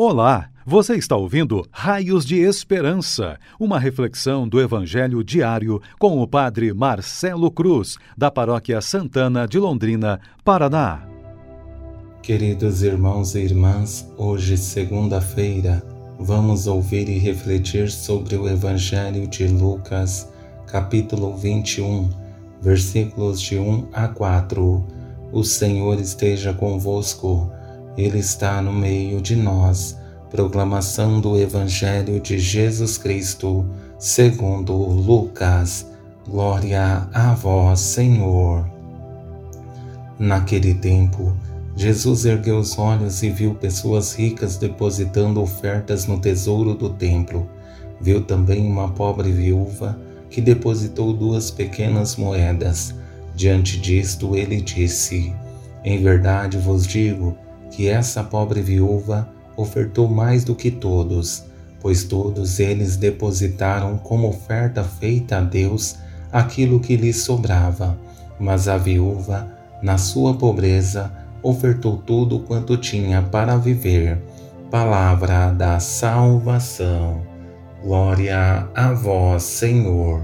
Olá, você está ouvindo Raios de Esperança, uma reflexão do Evangelho diário com o Padre Marcelo Cruz, da Paróquia Santana de Londrina, Paraná. Queridos irmãos e irmãs, hoje, segunda-feira, vamos ouvir e refletir sobre o Evangelho de Lucas, capítulo 21, versículos de 1 a 4. O Senhor esteja convosco. Ele está no meio de nós. Proclamação do Evangelho de Jesus Cristo, segundo Lucas. Glória a vós, Senhor. Naquele tempo, Jesus ergueu os olhos e viu pessoas ricas depositando ofertas no tesouro do templo. Viu também uma pobre viúva que depositou duas pequenas moedas. Diante disto, ele disse: Em verdade vos digo que essa pobre viúva ofertou mais do que todos, pois todos eles depositaram como oferta feita a Deus aquilo que lhes sobrava, mas a viúva, na sua pobreza, ofertou tudo quanto tinha para viver. Palavra da salvação. Glória a vós, Senhor.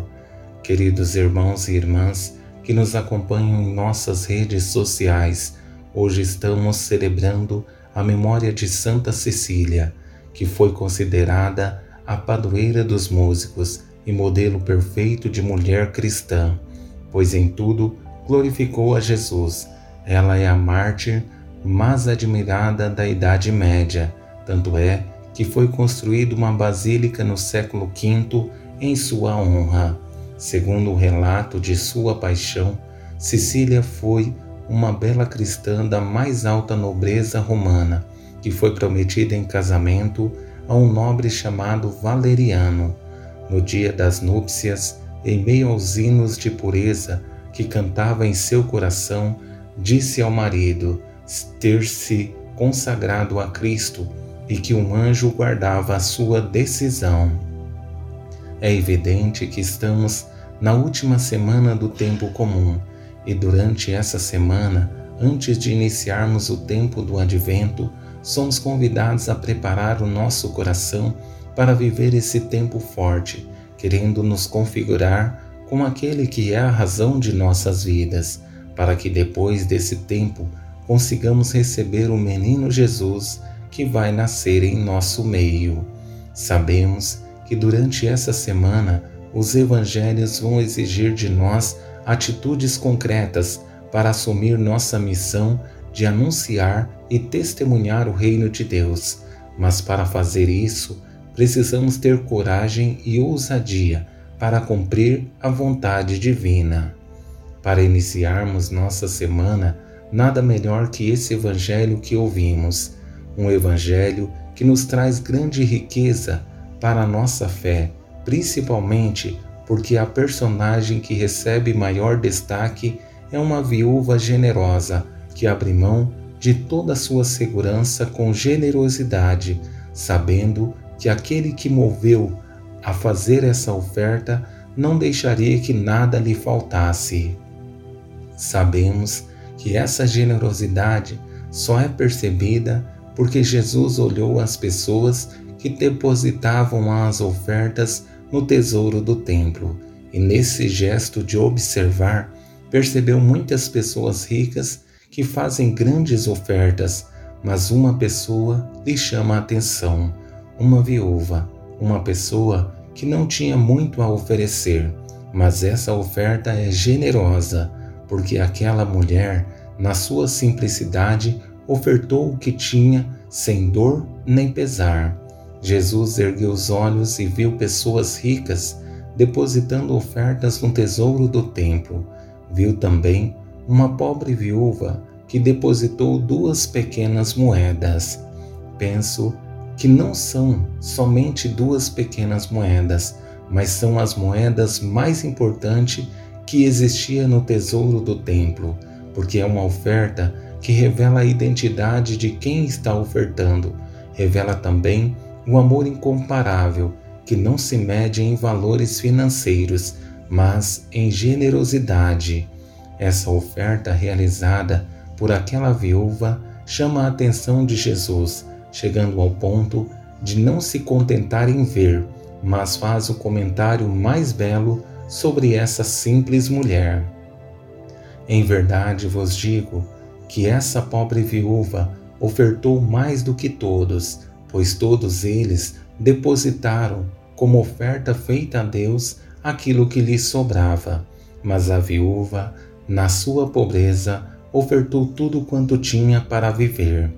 Queridos irmãos e irmãs que nos acompanham em nossas redes sociais, Hoje estamos celebrando a memória de Santa Cecília, que foi considerada a padroeira dos músicos e modelo perfeito de mulher cristã, pois em tudo glorificou a Jesus. Ela é a mártir mais admirada da Idade Média, tanto é que foi construída uma basílica no século V em sua honra. Segundo o relato de sua paixão, Cecília foi uma bela cristã da mais alta nobreza romana, que foi prometida em casamento a um nobre chamado Valeriano. No dia das núpcias, em meio aos hinos de pureza que cantava em seu coração, disse ao marido ter se consagrado a Cristo e que um anjo guardava a sua decisão. É evidente que estamos na última semana do tempo comum e durante essa semana, antes de iniciarmos o tempo do advento, somos convidados a preparar o nosso coração para viver esse tempo forte, querendo nos configurar com aquele que é a razão de nossas vidas, para que depois desse tempo consigamos receber o menino Jesus que vai nascer em nosso meio. Sabemos que durante essa semana os evangelhos vão exigir de nós atitudes concretas para assumir nossa missão de anunciar e testemunhar o reino de Deus. Mas para fazer isso, precisamos ter coragem e ousadia para cumprir a vontade divina. Para iniciarmos nossa semana, nada melhor que esse evangelho que ouvimos, um evangelho que nos traz grande riqueza para a nossa fé, principalmente porque a personagem que recebe maior destaque é uma viúva generosa que abre mão de toda a sua segurança com generosidade, sabendo que aquele que moveu a fazer essa oferta não deixaria que nada lhe faltasse. Sabemos que essa generosidade só é percebida porque Jesus olhou as pessoas que depositavam as ofertas no tesouro do templo, e nesse gesto de observar, percebeu muitas pessoas ricas que fazem grandes ofertas, mas uma pessoa lhe chama a atenção, uma viúva, uma pessoa que não tinha muito a oferecer, mas essa oferta é generosa, porque aquela mulher, na sua simplicidade, ofertou o que tinha sem dor nem pesar. Jesus ergueu os olhos e viu pessoas ricas depositando ofertas no tesouro do templo. Viu também uma pobre viúva que depositou duas pequenas moedas. Penso que não são somente duas pequenas moedas, mas são as moedas mais importantes que existia no tesouro do templo, porque é uma oferta que revela a identidade de quem está ofertando, revela também o amor incomparável que não se mede em valores financeiros, mas em generosidade. Essa oferta realizada por aquela viúva chama a atenção de Jesus, chegando ao ponto de não se contentar em ver, mas faz o comentário mais belo sobre essa simples mulher. Em verdade vos digo que essa pobre viúva ofertou mais do que todos, pois todos eles depositaram como oferta feita a Deus aquilo que lhe sobrava. Mas a viúva, na sua pobreza, ofertou tudo quanto tinha para viver.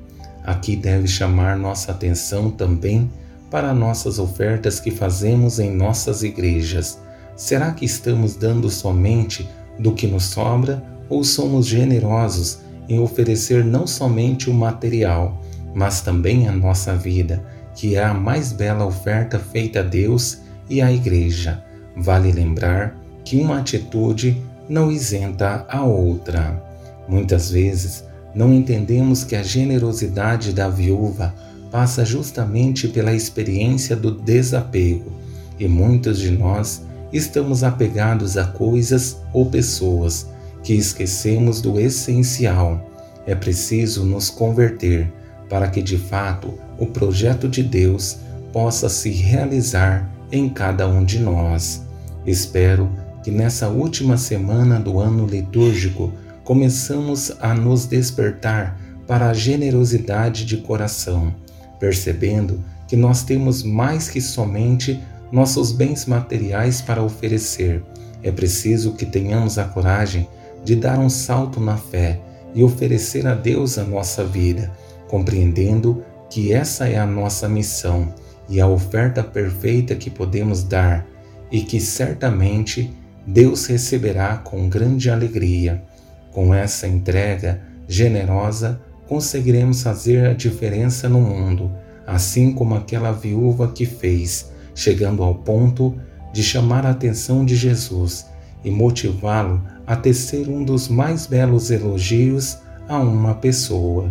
Aqui deve chamar nossa atenção também para nossas ofertas que fazemos em nossas igrejas. Será que estamos dando somente do que nos sobra ou somos generosos em oferecer não somente o material, mas também a nossa vida, que é a mais bela oferta feita a Deus e à Igreja? Vale lembrar que uma atitude não isenta a outra. Muitas vezes não entendemos que a generosidade da viúva passa justamente pela experiência do desapego, e muitos de nós estamos apegados a coisas ou pessoas que esquecemos do essencial. É preciso nos converter para que de fato o projeto de Deus possa se realizar em cada um de nós. Espero que nessa última semana do ano litúrgico começamos a nos despertar para a generosidade de coração, percebendo que nós temos mais que somente nossos bens materiais para oferecer. É preciso que tenhamos a coragem de dar um salto na fé e oferecer a Deus a nossa vida, compreendendo que essa é a nossa missão e a oferta perfeita que podemos dar e que certamente Deus receberá com grande alegria. Com essa entrega generosa, conseguiremos fazer a diferença no mundo, assim como aquela viúva que fez chegando ao ponto de chamar a atenção de Jesus e motivá-lo a tecer um dos mais belos elogios a uma pessoa.